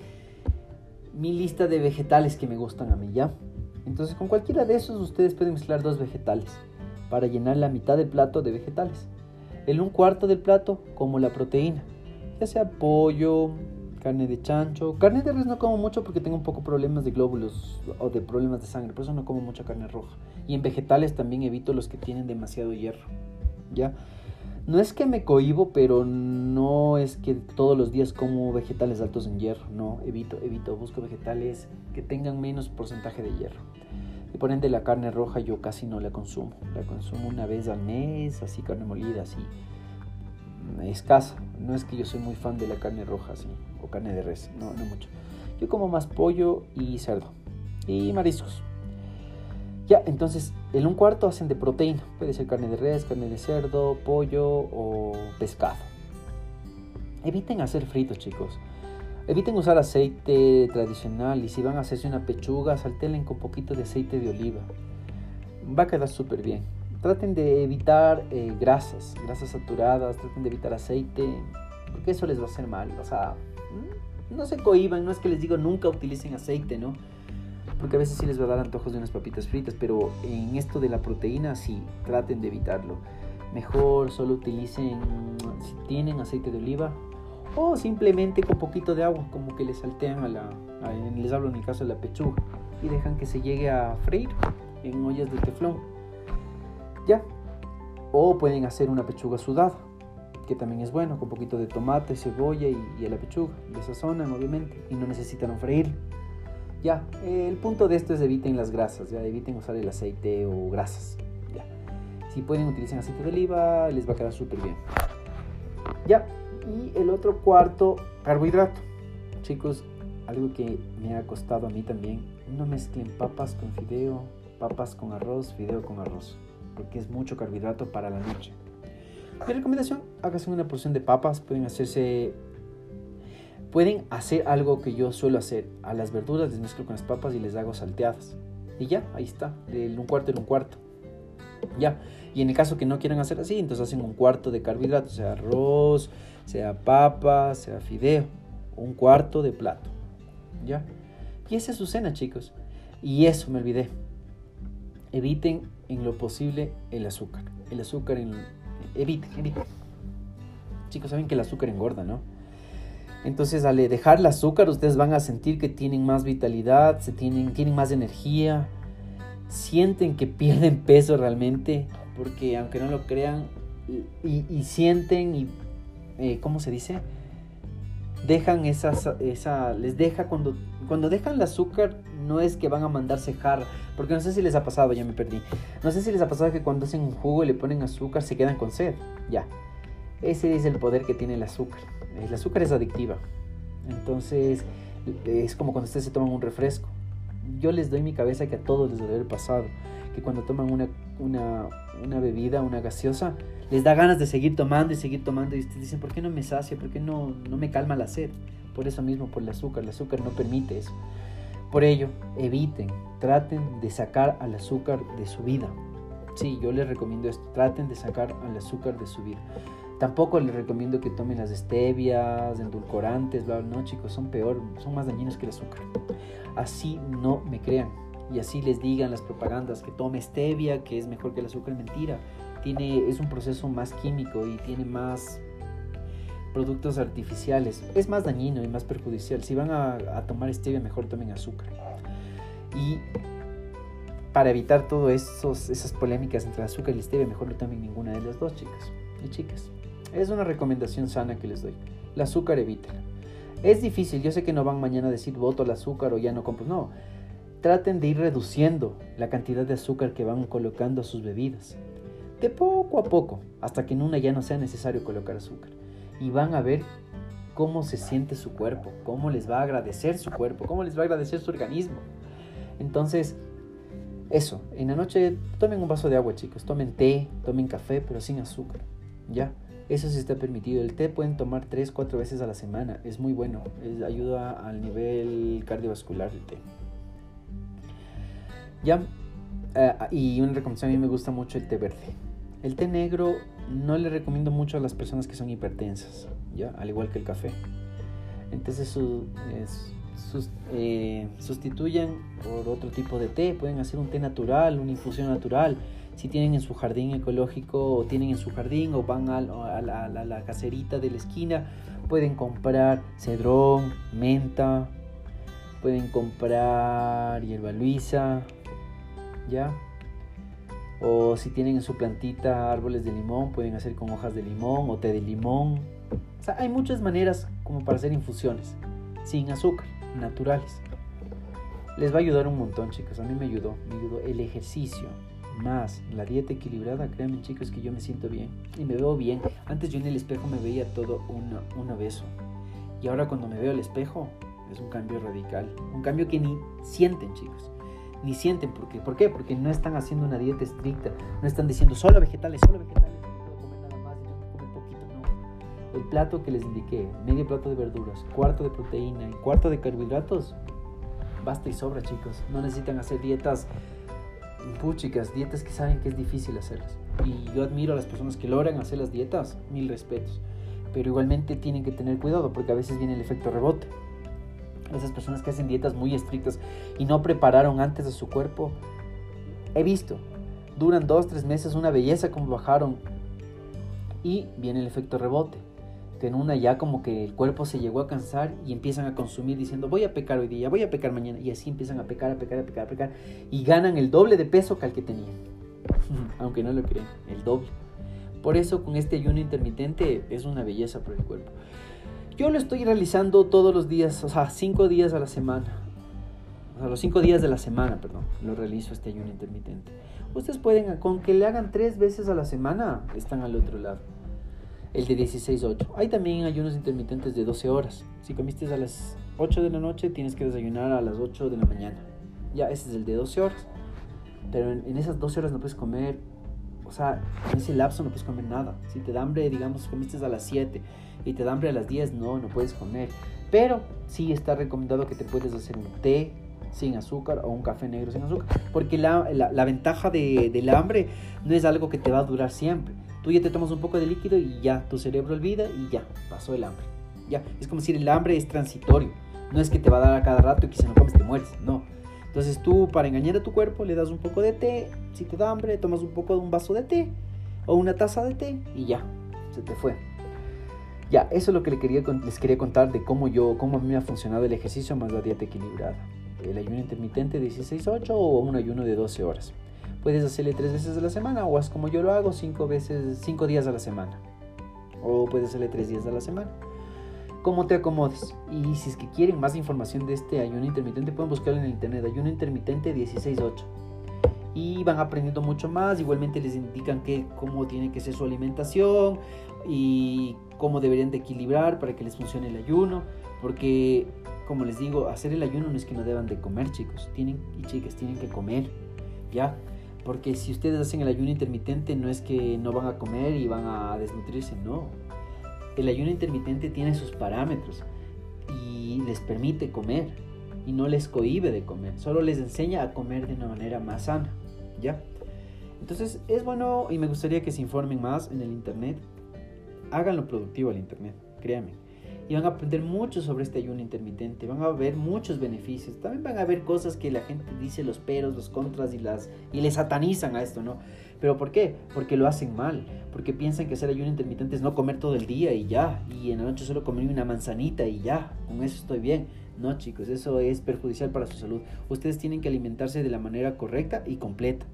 mi lista de vegetales que me gustan a mí, ¿ya? Entonces con cualquiera de esos ustedes pueden mezclar dos vegetales para llenar la mitad del plato de vegetales. El un cuarto del plato como la proteína, ya sea pollo, carne de chancho. Carne de res no como mucho porque tengo un poco problemas de glóbulos o de problemas de sangre, por eso no como mucha carne roja. Y en vegetales también evito los que tienen demasiado hierro. ¿Ya? No es que me cohibo, pero no es que todos los días como vegetales altos en hierro. No, evito, evito, busco vegetales que tengan menos porcentaje de hierro. Y por ende la carne roja yo casi no la consumo. La consumo una vez al mes, así carne molida, así escasa. No es que yo soy muy fan de la carne roja, o carne de res, no, mucho. Yo como más pollo y cerdo y mariscos. Ya, entonces, en un cuarto hacen de proteína. Puede ser carne de res, carne de cerdo, pollo o pescado. Eviten hacer fritos, chicos. Eviten usar aceite tradicional y si van a hacerse una pechuga, saltelen con poquito de aceite de oliva. Va a quedar súper bien. Traten de evitar eh, grasas, grasas saturadas, traten de evitar aceite, porque eso les va a hacer mal. O sea, mm, no se cohiban, no es que les digo nunca utilicen aceite, ¿no? Porque a veces sí les va a dar antojos de unas papitas fritas, pero en esto de la proteína sí, traten de evitarlo. Mejor solo utilicen, si tienen aceite de oliva, o simplemente con poquito de agua, como que le saltean a la, les hablo en el caso de la pechuga, y dejan que se llegue a freír en ollas de teflón. Ya. O pueden hacer una pechuga sudada, que también es bueno, con poquito de tomate, cebolla y, y la pechuga. Le sazonan, obviamente, y no necesitan freír. Ya, el punto de esto es eviten las grasas, ya eviten usar el aceite o grasas. Ya. Si pueden utilizar aceite de oliva, les va a quedar súper bien. Ya, y el otro cuarto, carbohidrato. Chicos, algo que me ha costado a mí también, no mezclen papas con fideo, papas con arroz, fideo con arroz, porque es mucho carbohidrato para la noche. Mi recomendación, háganse una porción de papas, pueden hacerse pueden hacer algo que yo suelo hacer. A las verduras les mezclo con las papas y les hago salteadas. Y ya, ahí está, un cuarto en un cuarto. Ya, y en el caso que no quieran hacer así, entonces hacen un cuarto de carbohidratos, sea arroz, sea papa, sea fideo, un cuarto de plato. ¿Ya? Y esa es su cena, chicos. Y eso me olvidé. Eviten en lo posible el azúcar. El azúcar en... Eviten, eviten. Chicos, saben que el azúcar engorda, ¿no? Entonces al dejar el azúcar ustedes van a sentir que tienen más vitalidad, se tienen, tienen más energía, sienten que pierden peso realmente, porque aunque no lo crean, y, sienten y, eh, ¿cómo se dice? Dejan esa, esa, les deja cuando, cuando dejan el azúcar, no es que van a mandarse jarra, porque no sé si les ha pasado, ya me perdí, no sé si les ha pasado que cuando hacen un jugo y le ponen azúcar se quedan con sed, ya, ese es el poder que tiene el azúcar, el azúcar es adictiva, entonces es como cuando ustedes se toman un refresco, yo les doy mi cabeza que a todos les debe haber pasado, que cuando toman una, una, bebida, una gaseosa, les da ganas de seguir tomando y seguir tomando y ustedes dicen, ¿por qué no me sacia? ¿Por qué no, no me calma la sed? Por eso mismo, por el azúcar, el azúcar no permite eso. Por ello, eviten, traten de sacar al azúcar de su vida. Sí, yo les recomiendo esto, traten de sacar al azúcar de su vida. Tampoco les recomiendo que tomen las stevias, endulcorantes, bla, bla, no chicos, son peor, son más dañinos que el azúcar. Así no me crean y así les digan las propagandas que tome stevia, que es mejor que el azúcar, mentira. Tiene, es un proceso más químico y tiene más productos artificiales. Es más dañino y más perjudicial. Si van a, tomar stevia, mejor tomen azúcar. Y para evitar todo esos, esas polémicas entre azúcar y stevia, mejor no tomen ninguna de las dos, chicas y chicas. Es una recomendación sana que les doy. El azúcar evítela. Es difícil, yo sé que no van mañana a decir voto el azúcar o ya no compro. No, traten de ir reduciendo la cantidad de azúcar que van colocando a sus bebidas. De poco a poco, hasta que en una ya no sea necesario colocar azúcar. Y van a ver cómo se siente su cuerpo, cómo les va a agradecer su cuerpo, cómo les va a agradecer su organismo. Entonces, eso, en la noche tomen un vaso de agua, chicos, tomen té, tomen café, pero sin azúcar. ¿Ya? Eso sí está permitido. El té pueden tomar 3, 4 veces a la semana. Es muy bueno. ayuda al nivel cardiovascular el té. Ya. Eh, y una recomendación, a mí me gusta mucho el té verde. El té negro no le recomiendo mucho a las personas que son hipertensas. ¿Ya? Al igual que el café. Entonces su, eh, sustituyan por otro tipo de té. Pueden hacer un té natural, una infusión natural si tienen en su jardín ecológico o tienen en su jardín o van a, la, caserita de la esquina, pueden comprar cedrón, menta, pueden comprar hierba luisa, ¿ya? O si tienen en su plantita árboles de limón, pueden hacer con hojas de limón o té de limón. Hay muchas maneras como para hacer infusiones, sin azúcar, naturales. Les va a ayudar un montón, chicos. A mí me ayudó. Me ayudó el ejercicio, más la dieta equilibrada, créanme chicos que yo me siento bien y me veo bien. Antes yo en el espejo me veía todo un, un obeso y ahora cuando me veo al espejo es un cambio radical, un cambio que ni sienten chicos, ni sienten porque, ¿por qué? Porque no están haciendo una dieta estricta, no están diciendo solo vegetales, solo vegetales, no puedo comer nada más yo comer poquito, no. El plato que les indiqué, medio plato de verduras, cuarto de proteína y cuarto de carbohidratos, basta y sobra chicos, no necesitan hacer dietas puchicas, dietas que saben que es difícil hacerlas. Y yo admiro a las personas que logran hacer las dietas, mil respetos. Pero igualmente tienen que tener cuidado porque a veces viene el efecto rebote. Esas personas que hacen dietas muy estrictas y no prepararon antes de su cuerpo, he visto, duran dos, tres meses una belleza como bajaron y viene el efecto rebote en una ya como que el cuerpo se llegó a cansar y empiezan a consumir diciendo voy a pecar hoy día, voy a pecar mañana y así empiezan a pecar, a pecar, a pecar, a pecar y ganan el doble de peso que al que tenían. Aunque no lo creen, el doble. Por eso con este ayuno intermitente es una belleza para el cuerpo. Yo lo estoy realizando todos los días, o sea, cinco días a la semana. o sea, los cinco días de la semana, perdón, lo realizo este ayuno intermitente. Ustedes pueden, con que le hagan tres veces a la semana, están al otro lado. El de 16-8. Hay también ayunos intermitentes de 12 horas. Si comiste a las 8 de la noche, tienes que desayunar a las 8 de la mañana. Ya, ese es el de 12 horas. Pero en, esas 12 horas no puedes comer, sea, en ese lapso no puedes comer nada. Si te da hambre, digamos, comiste a las 7 y te da hambre a las 10, no, no puedes comer. Pero sí está recomendado que te puedes hacer un té sin azúcar o un café negro sin azúcar. Porque la, la, ventaja de, del hambre no es algo que te va a durar siempre. Tú ya te tomas un poco de líquido y ya, tu cerebro olvida y ya, pasó el hambre. Ya, es como si el hambre es transitorio. No es que te va a dar a cada rato y que no comes te mueres, no. Entonces tú para engañar a tu cuerpo le das un poco de té, si te da hambre tomas un poco de un vaso de té o una taza de té y ya, se te fue. Ya, eso es lo que les quería, les quería contar de cómo yo, cómo a mí me ha funcionado el ejercicio más la dieta equilibrada. El ayuno intermitente 16-8 o un ayuno de 12 horas. Puedes hacerle tres veces a la semana o haz como yo lo hago, cinco veces, cinco días a la semana. O puedes hacerle tres días a la semana. Como te acomodes. Y si es que quieren más información de este ayuno intermitente, pueden buscarlo en el internet. Ayuno intermitente 16-8 y van aprendiendo mucho más. Igualmente les indican que, cómo tiene que ser su alimentación y cómo deberían de equilibrar para que les funcione el ayuno. Porque, como les digo, hacer el ayuno no es que no deban de comer, chicos. Tienen y chicas, tienen que comer, ¿ya? Porque si ustedes hacen el ayuno intermitente, no es que no van a comer y van a desnutrirse, no. El ayuno intermitente tiene sus parámetros y les permite comer y no les cohibe de comer, solo les enseña a comer de una manera más sana. ¿ya? Entonces es bueno y me gustaría que se informen más en el Internet. Háganlo productivo al Internet, créanme. Y van a aprender mucho sobre este ayuno intermitente, van a ver muchos beneficios. También van a ver cosas que la gente dice los peros, los contras y las y le satanizan a esto, ¿no? ¿Pero por qué? Porque lo hacen mal, porque piensan que hacer ayuno intermitente es no comer todo el día y ya, y en la noche solo comer una manzanita y ya, con eso estoy bien. No, chicos, eso es perjudicial para su salud. Ustedes tienen que alimentarse de la manera correcta y completa.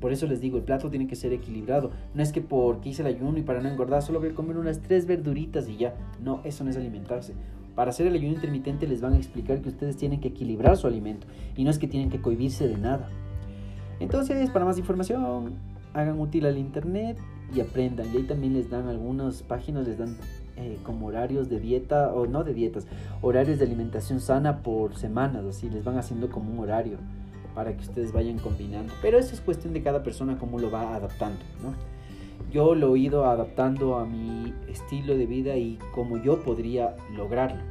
Por eso les digo, el plato tiene que ser equilibrado. No es que porque hice el ayuno y para no engordar solo voy a comer unas tres verduritas y ya. No, eso no es alimentarse. Para hacer el ayuno intermitente les van a explicar que ustedes tienen que equilibrar su alimento y no es que tienen que cohibirse de nada. Entonces, para más información, hagan útil al internet y aprendan. Y ahí también les dan algunas páginas, les dan eh, como horarios de dieta, o no de dietas, horarios de alimentación sana por semanas, así les van haciendo como un horario para que ustedes vayan combinando. Pero eso es cuestión de cada persona cómo lo va adaptando, ¿no? Yo lo he ido adaptando a mi estilo de vida y cómo yo podría lograrlo,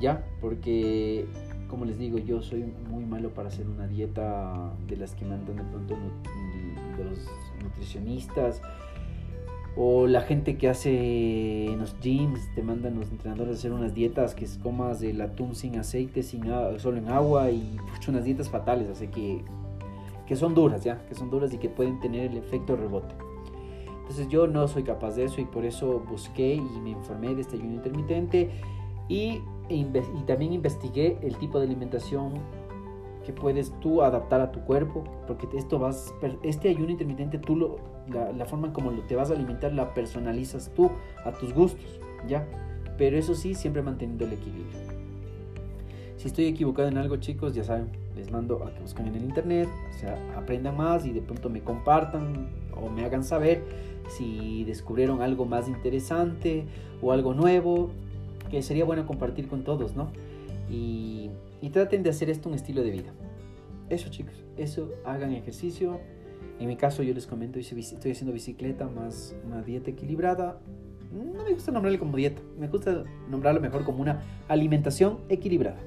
¿ya? Porque, como les digo, yo soy muy malo para hacer una dieta de las que mandan de pronto los nutricionistas o la gente que hace en los gyms, te mandan los entrenadores a hacer unas dietas que es comas el atún sin aceite, sin solo en agua y unas dietas fatales, así que, que son duras, ¿ya? Que son duras y que pueden tener el efecto rebote. Entonces yo no soy capaz de eso y por eso busqué y me informé de este ayuno intermitente y, y también investigué el tipo de alimentación que puedes tú adaptar a tu cuerpo, porque esto vas, este ayuno intermitente, tú lo, la, forma como te vas a alimentar la personalizas tú a tus gustos, ¿ya? Pero eso sí, siempre manteniendo el equilibrio. Si estoy equivocado en algo, chicos, ya saben, les mando a que busquen en el internet, o sea, aprendan más y de pronto me compartan o me hagan saber si descubrieron algo más interesante o algo nuevo, que sería bueno compartir con todos, ¿no? Y y traten de hacer esto un estilo de vida. Eso chicos, eso, hagan ejercicio. En mi caso yo les comento, estoy haciendo bicicleta más una dieta equilibrada. No me gusta nombrarle como dieta, me gusta nombrarlo mejor como una alimentación equilibrada.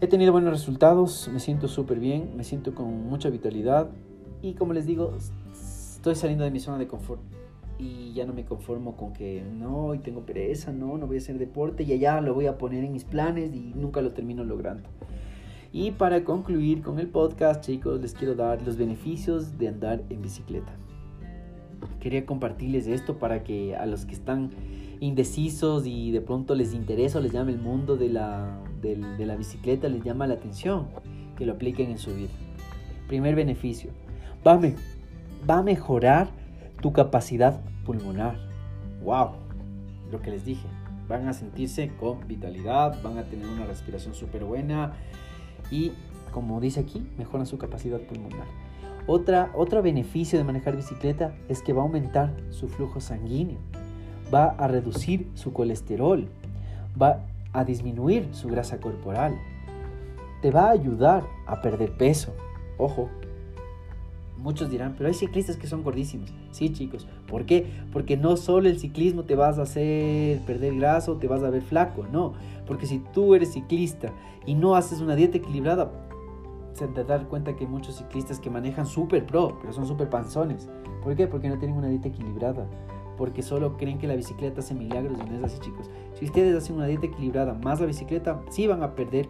He tenido buenos resultados, me siento súper bien, me siento con mucha vitalidad y como les digo, estoy saliendo de mi zona de confort y ya no me conformo con que no, hoy tengo pereza, no, no voy a hacer deporte y allá lo voy a poner en mis planes y nunca lo termino logrando. Y para concluir con el podcast, chicos, les quiero dar los beneficios de andar en bicicleta. Quería compartirles esto para que a los que están indecisos y de pronto les interesa o les llama el mundo de la, de la bicicleta, les llama la atención, que lo apliquen en su vida. Primer beneficio, va va a mejorar tu capacidad pulmonar. ¡Wow! Lo que les dije. Van a sentirse con vitalidad, van a tener una respiración súper buena y, como dice aquí, mejoran su capacidad pulmonar. Otra, otro beneficio de manejar bicicleta es que va a aumentar su flujo sanguíneo, va a reducir su colesterol, va a disminuir su grasa corporal, te va a ayudar a perder peso. Ojo, muchos dirán, pero hay ciclistas que son gordísimos. Sí, chicos. ¿Por qué? Porque no solo el ciclismo te vas a hacer perder grasa o te vas a ver flaco, no. Porque si tú eres ciclista y no haces una dieta equilibrada, se te dar cuenta que hay muchos ciclistas que manejan súper pro, pero son súper panzones. ¿Por qué? Porque no tienen una dieta equilibrada. Porque solo creen que la bicicleta hace milagros y no es así, chicos. Si ustedes hacen una dieta equilibrada más la bicicleta, sí van a perder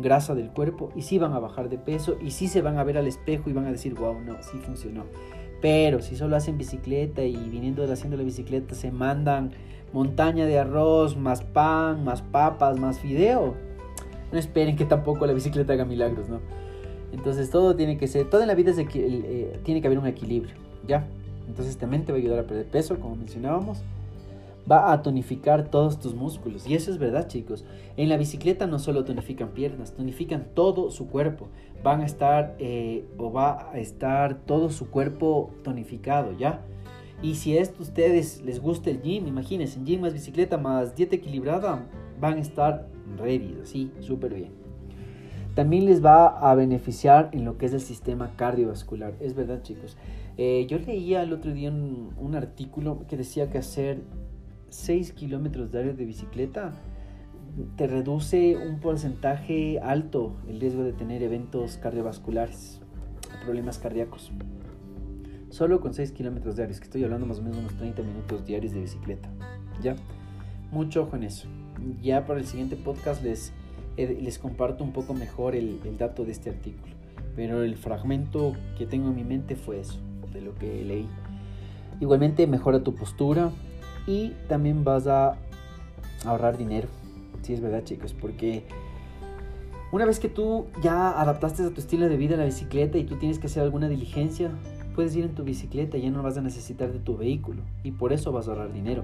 grasa del cuerpo y sí van a bajar de peso y sí se van a ver al espejo y van a decir, wow, no, sí funcionó. Pero si solo hacen bicicleta y viniendo de haciendo la bicicleta se mandan montaña de arroz, más pan, más papas, más fideo, no esperen que tampoco la bicicleta haga milagros, ¿no? Entonces todo tiene que ser, todo en la vida eh, tiene que haber un equilibrio, ¿ya? Entonces también te va a ayudar a perder peso, como mencionábamos va a tonificar todos tus músculos. Y eso es verdad, chicos. En la bicicleta no solo tonifican piernas, tonifican todo su cuerpo. Van a estar eh, o va a estar todo su cuerpo tonificado, ¿ya? Y si esto ustedes les gusta el gym, imagínense, en gym más bicicleta más dieta equilibrada, van a estar ready, así, súper bien. También les va a beneficiar en lo que es el sistema cardiovascular. Es verdad, chicos. Eh, yo leía el otro día un artículo que decía que hacer 6 kilómetros diarios de bicicleta te reduce un porcentaje alto el riesgo de tener eventos cardiovasculares, problemas cardíacos. Solo con 6 kilómetros diarios, que estoy hablando más o menos unos 30 minutos diarios de bicicleta. ¿Ya? Mucho ojo en eso. Ya para el siguiente podcast les, eh, les comparto un poco mejor el, el dato de este artículo. Pero el fragmento que tengo en mi mente fue eso, de lo que leí. Igualmente mejora tu postura, y también vas a ahorrar dinero. Sí, es verdad, chicos, porque una vez que tú ya adaptaste a tu estilo de vida la bicicleta y tú tienes que hacer alguna diligencia, puedes ir en tu bicicleta y ya no vas a necesitar de tu vehículo y por eso vas a ahorrar dinero.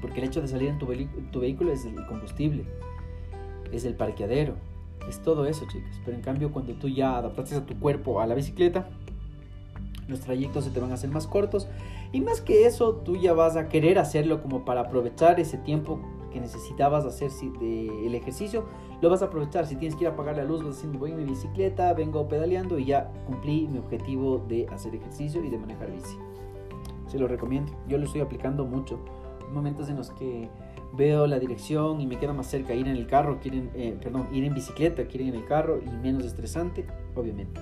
Porque el hecho de salir en tu, tu vehículo es el combustible, es el parqueadero, es todo eso, chicos. Pero en cambio, cuando tú ya adaptaste a tu cuerpo a la bicicleta, los trayectos se te van a hacer más cortos y más que eso, tú ya vas a querer hacerlo como para aprovechar ese tiempo que necesitabas hacer el ejercicio, lo vas a aprovechar. Si tienes que ir a apagar la luz, vas diciendo voy en mi bicicleta, vengo pedaleando y ya cumplí mi objetivo de hacer ejercicio y de manejar bici. Se lo recomiendo. Yo lo estoy aplicando mucho. Hay momentos en los que veo la dirección y me queda más cerca ir en el carro, quieren, eh, perdón, ir en bicicleta, quieren en el carro y menos estresante, obviamente.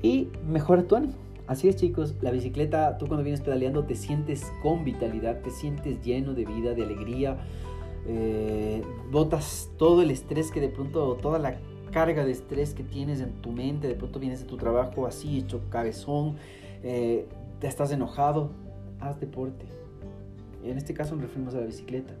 Y mejora tu ánimo. Así es chicos, la bicicleta, tú cuando vienes pedaleando te sientes con vitalidad, te sientes lleno de vida, de alegría, eh, botas todo el estrés que de pronto, toda la carga de estrés que tienes en tu mente, de pronto vienes de tu trabajo así, hecho cabezón, eh, te estás enojado, haz deporte. En este caso nos referimos a la bicicleta.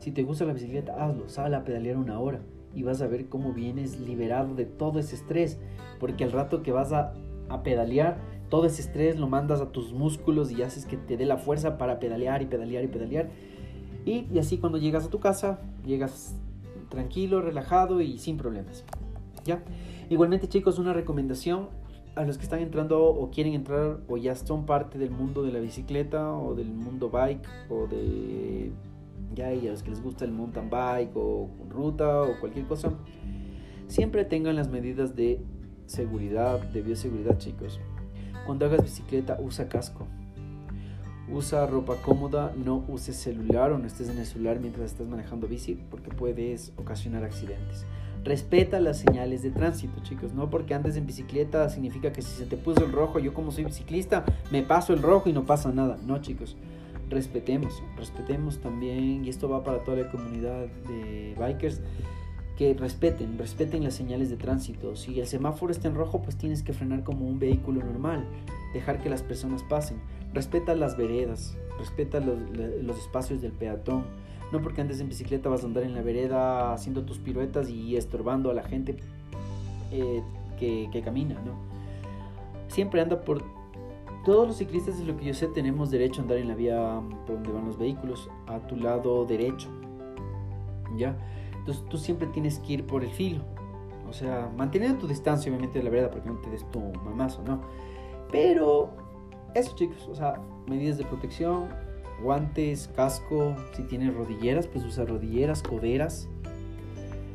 Si te gusta la bicicleta, hazlo, sal a pedalear una hora y vas a ver cómo vienes liberado de todo ese estrés, porque al rato que vas a, a pedalear, todo ese estrés lo mandas a tus músculos y haces que te dé la fuerza para pedalear y pedalear y pedalear. Y, así cuando llegas a tu casa, llegas tranquilo, relajado y sin problemas. ¿Ya? Igualmente chicos, una recomendación a los que están entrando o quieren entrar o ya son parte del mundo de la bicicleta o del mundo bike o de ya y a los que les gusta el mountain bike o ruta o cualquier cosa, siempre tengan las medidas de seguridad, de bioseguridad chicos. Cuando hagas bicicleta, usa casco. Usa ropa cómoda, no uses celular o no estés en el celular mientras estás manejando bici porque puedes ocasionar accidentes. Respeta las señales de tránsito, chicos. No porque andes en bicicleta significa que si se te puso el rojo, yo como soy biciclista, me paso el rojo y no pasa nada. No, chicos. Respetemos, respetemos también, y esto va para toda la comunidad de bikers que respeten, respeten las señales de tránsito. Si el semáforo está en rojo, pues tienes que frenar como un vehículo normal, dejar que las personas pasen. Respeta las veredas, respeta los, espacios del peatón. No porque andes en bicicleta vas a andar en la vereda haciendo tus piruetas y estorbando a la gente eh, que, que camina, ¿no? Siempre anda por... Todos los ciclistas, es lo que yo sé, tenemos derecho a andar en la vía por donde van los vehículos, a tu lado derecho. ¿Ya? Entonces tú siempre tienes que ir por el filo. O sea, manteniendo tu distancia, obviamente, de la verdad, porque no te des tu mamazo, ¿no? Pero, eso, chicos, o sea, medidas de protección, guantes, casco, si tienes rodilleras, pues usa rodilleras, coderas.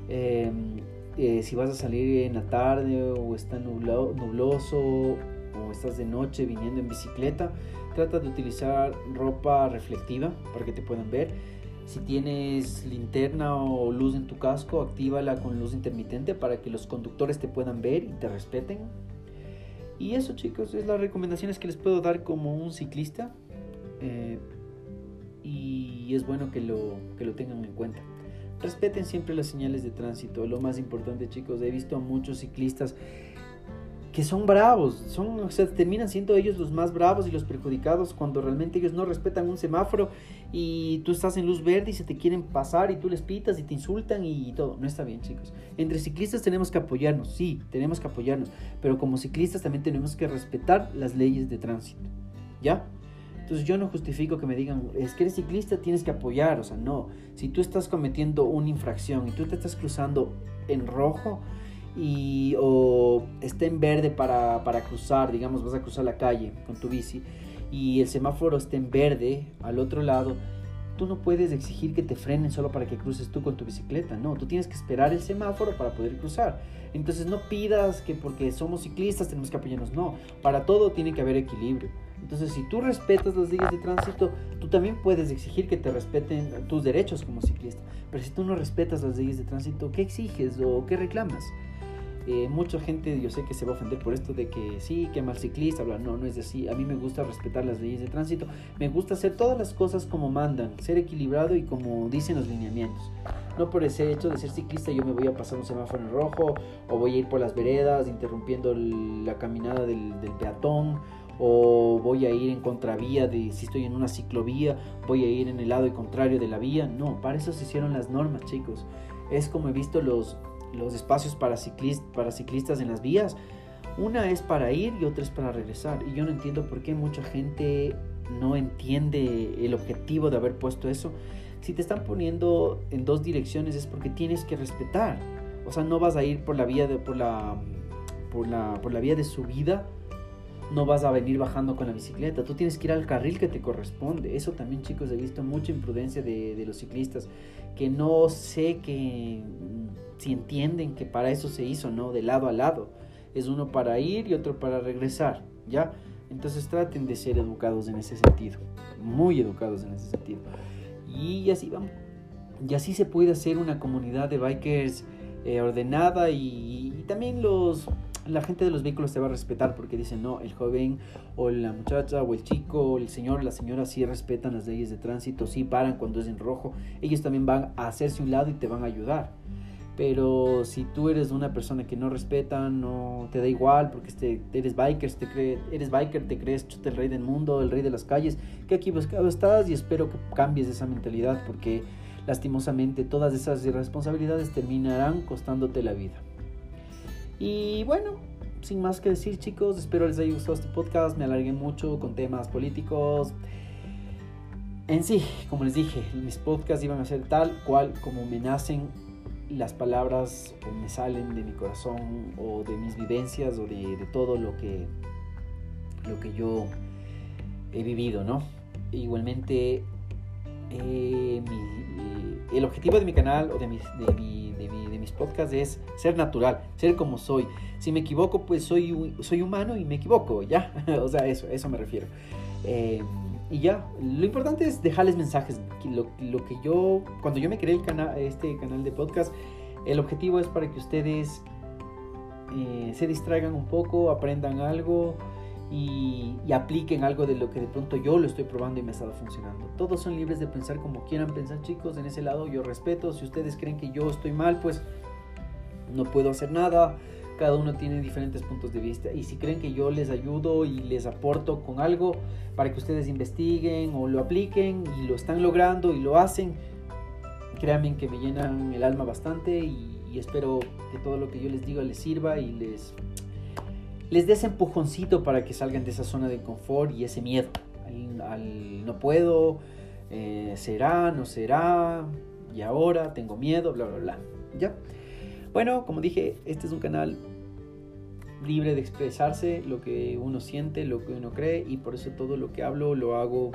Em, eh, si vas a salir en la tarde o está nubloso o estás de noche viniendo en bicicleta, trata de utilizar ropa reflectiva para que te puedan ver. Si tienes linterna o luz en tu casco, actívala con luz intermitente para que los conductores te puedan ver y te respeten. Y eso chicos, es las recomendaciones que les puedo dar como un ciclista. Eh, y es bueno que lo, que lo tengan en cuenta. Respeten siempre las señales de tránsito, lo más importante chicos. He visto a muchos ciclistas que son bravos, son, o sea, terminan siendo ellos los más bravos y los perjudicados cuando realmente ellos no respetan un semáforo y tú estás en luz verde y se te quieren pasar y tú les pitas y te insultan y, todo. No está bien, chicos. Entre ciclistas tenemos que apoyarnos, sí, tenemos que apoyarnos, pero como ciclistas también tenemos que respetar las leyes de tránsito. ¿Ya? Entonces yo no justifico que me digan, es que eres ciclista, tienes que apoyar, o sea, no. Si tú estás cometiendo una infracción y tú te estás cruzando en rojo y o está en verde para, para cruzar, digamos, vas a cruzar la calle con tu bici y el semáforo está en verde al otro lado, tú no puedes exigir que te frenen solo para que cruces tú con tu bicicleta, no, tú tienes que esperar el semáforo para poder cruzar. Entonces no pidas que porque somos ciclistas tenemos que apoyarnos, no, para todo tiene que haber equilibrio. Entonces si tú respetas las leyes de tránsito, tú también puedes exigir que te respeten tus derechos como ciclista. Pero si tú no respetas las leyes de tránsito, ¿qué exiges o qué reclamas? Eh, mucha gente yo sé que se va a ofender por esto de que sí, que mal ciclista, bla, no, no es así. A mí me gusta respetar las leyes de tránsito, me gusta hacer todas las cosas como mandan, ser equilibrado y como dicen los lineamientos. No por ese hecho de ser ciclista yo me voy a pasar un semáforo en rojo o voy a ir por las veredas interrumpiendo la caminada del, del peatón o voy a ir en contravía de si estoy en una ciclovía, voy a ir en el lado contrario de la vía. No, para eso se hicieron las normas, chicos. Es como he visto los, los espacios para, para ciclistas en las vías. Una es para ir y otra es para regresar. Y yo no entiendo por qué mucha gente no entiende el objetivo de haber puesto eso. Si te están poniendo en dos direcciones es porque tienes que respetar. O sea, no vas a ir por la vía de, por la, por la, por la vía de subida no vas a venir bajando con la bicicleta, tú tienes que ir al carril que te corresponde. Eso también chicos he visto mucha imprudencia de, de los ciclistas, que no sé que si entienden que para eso se hizo, ¿no? De lado a lado. Es uno para ir y otro para regresar, ¿ya? Entonces traten de ser educados en ese sentido, muy educados en ese sentido. Y así vamos. Y así se puede hacer una comunidad de bikers eh, ordenada y, y también los la gente de los vehículos te va a respetar porque dicen, no, el joven o la muchacha o el chico o el señor o la señora sí respetan las leyes de tránsito, sí paran cuando es en rojo, ellos también van a hacerse un lado y te van a ayudar. Pero si tú eres una persona que no respeta, no te da igual, porque este, eres biker, te cree, eres biker, te crees el rey del mundo, el rey de las calles, que aquí buscado estás y espero que cambies esa mentalidad porque lastimosamente todas esas irresponsabilidades terminarán costándote la vida. Y bueno, sin más que decir chicos, espero les haya gustado este podcast, me alargué mucho con temas políticos. En sí, como les dije, mis podcasts iban a ser tal cual como me nacen las palabras o me salen de mi corazón o de mis vivencias o de, todo lo que, lo que yo he vivido, ¿no? Igualmente, eh, el objetivo de mi canal o de, mi, mis podcasts es ser natural, ser como soy. Si me equivoco, pues soy, soy humano y me equivoco, ¿ya? o sea, eso, eso me refiero. Eh, y ya, lo importante es dejarles mensajes. Lo, lo, que yo, cuando yo me creé el canal, este canal de podcast, el objetivo es para que ustedes eh, se distraigan un poco, aprendan algo y, y, apliquen algo de lo que de pronto yo lo estoy probando y me ha estado funcionando. Todos son libres de pensar como quieran pensar, chicos. En ese lado yo respeto. Si ustedes creen que yo estoy mal, pues no puedo hacer nada cada uno tiene diferentes puntos de vista y si creen que yo les ayudo y les aporto con algo para que ustedes investiguen o lo apliquen y lo están logrando y lo hacen, créanme que me llenan el alma bastante y, espero que todo lo que yo les diga les sirva y les, les dé ese empujoncito para que salgan de esa zona de confort y ese miedo al, no puedo, eh, será, no será, y ahora tengo miedo, bla, bla, bla. ¿Ya? Bueno, como dije, este es un canal libre de expresarse lo que uno siente, lo que uno cree y por eso todo lo que hablo lo hago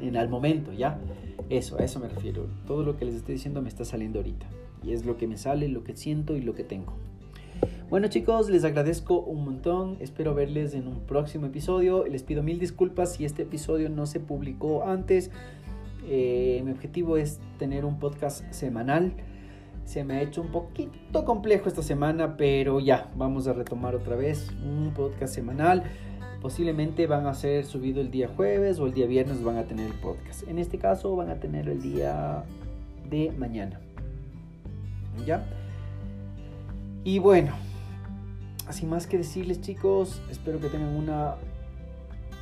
en al momento, ¿ya? Eso, a eso me refiero. Todo lo que les estoy diciendo me está saliendo ahorita y es lo que me sale, lo que siento y lo que tengo. Bueno chicos, les agradezco un montón, espero verles en un próximo episodio, les pido mil disculpas si este episodio no se publicó antes, eh, mi objetivo es tener un podcast semanal, se me ha hecho un poquito complejo esta semana, pero ya, vamos a retomar otra vez un podcast semanal. Posiblemente van a ser subido el día jueves o el día viernes van a tener el podcast. En este caso van a tener el día de mañana. ¿Ya? Y bueno, así más que decirles chicos, espero que tengan una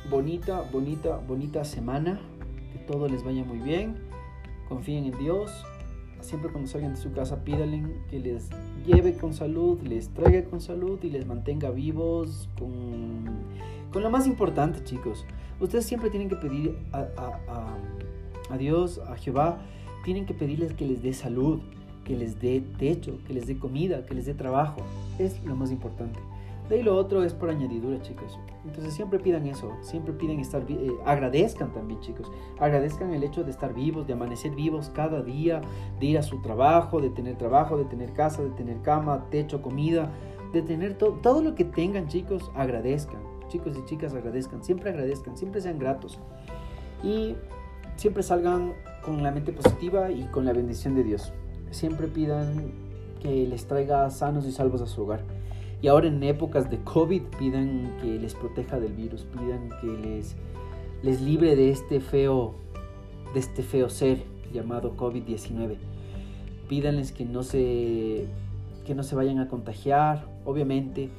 bonita, bonita, bonita semana. Que todo les vaya muy bien. Confíen en Dios siempre cuando salgan de su casa pídanle que les lleve con salud, les traiga con salud y les mantenga vivos con, con lo más importante, chicos. Ustedes siempre tienen que pedir a, a, a, Dios, a Jehová, tienen que pedirles que les dé salud, que les dé techo, que les dé comida, que les dé trabajo. Es lo más importante. De ahí lo otro es por añadidura, chicos. Entonces siempre pidan eso, siempre piden estar, eh, agradezcan también, chicos. Agradezcan el hecho de estar vivos, de amanecer vivos cada día, de ir a su trabajo, de tener trabajo, de tener casa, de tener cama, techo, comida, de tener todo, todo lo que tengan, chicos, agradezcan. Chicos y chicas, agradezcan, siempre agradezcan, siempre sean gratos. Y siempre salgan con la mente positiva y con la bendición de Dios. Siempre pidan que les traiga sanos y salvos a su hogar. Y ahora en épocas de COVID pidan que les proteja del virus, pidan que les, les libre de este feo, de este feo ser llamado COVID-19. Pídanles que no se que no se vayan a contagiar, obviamente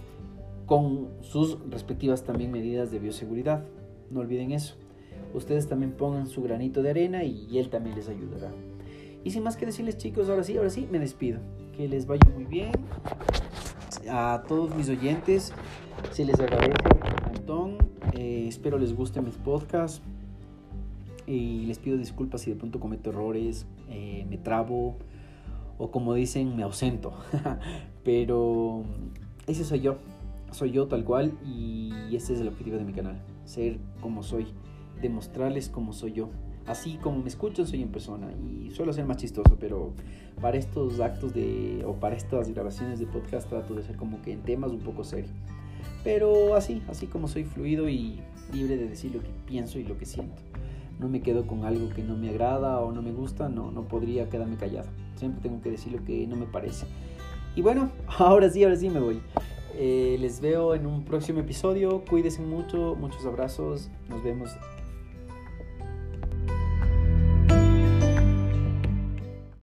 con sus respectivas también medidas de bioseguridad. No olviden eso. Ustedes también pongan su granito de arena y él también les ayudará. Y sin más que decirles chicos, ahora sí, ahora sí, me despido. Que les vaya muy bien a todos mis oyentes. Se les agradece un montón. Eh, espero les guste mis podcasts. Y les pido disculpas si de pronto cometo errores, eh, me trabo o como dicen, me ausento. Pero ese soy yo. Soy yo tal cual y este es el objetivo de mi canal. Ser como soy. Demostrarles cómo soy yo así como me escuchan soy en persona y suelo ser más chistoso, pero para estos actos de o para estas grabaciones de podcast trato de ser como que en temas un poco serio. Pero así, así como soy fluido y libre de decir lo que pienso y lo que siento. No me quedo con algo que no me agrada o no me gusta, no, no podría quedarme callado. Siempre tengo que decir lo que no me parece. Y bueno, ahora sí, ahora sí me voy. Eh, les veo en un próximo episodio. Cuídense mucho, muchos abrazos. Nos vemos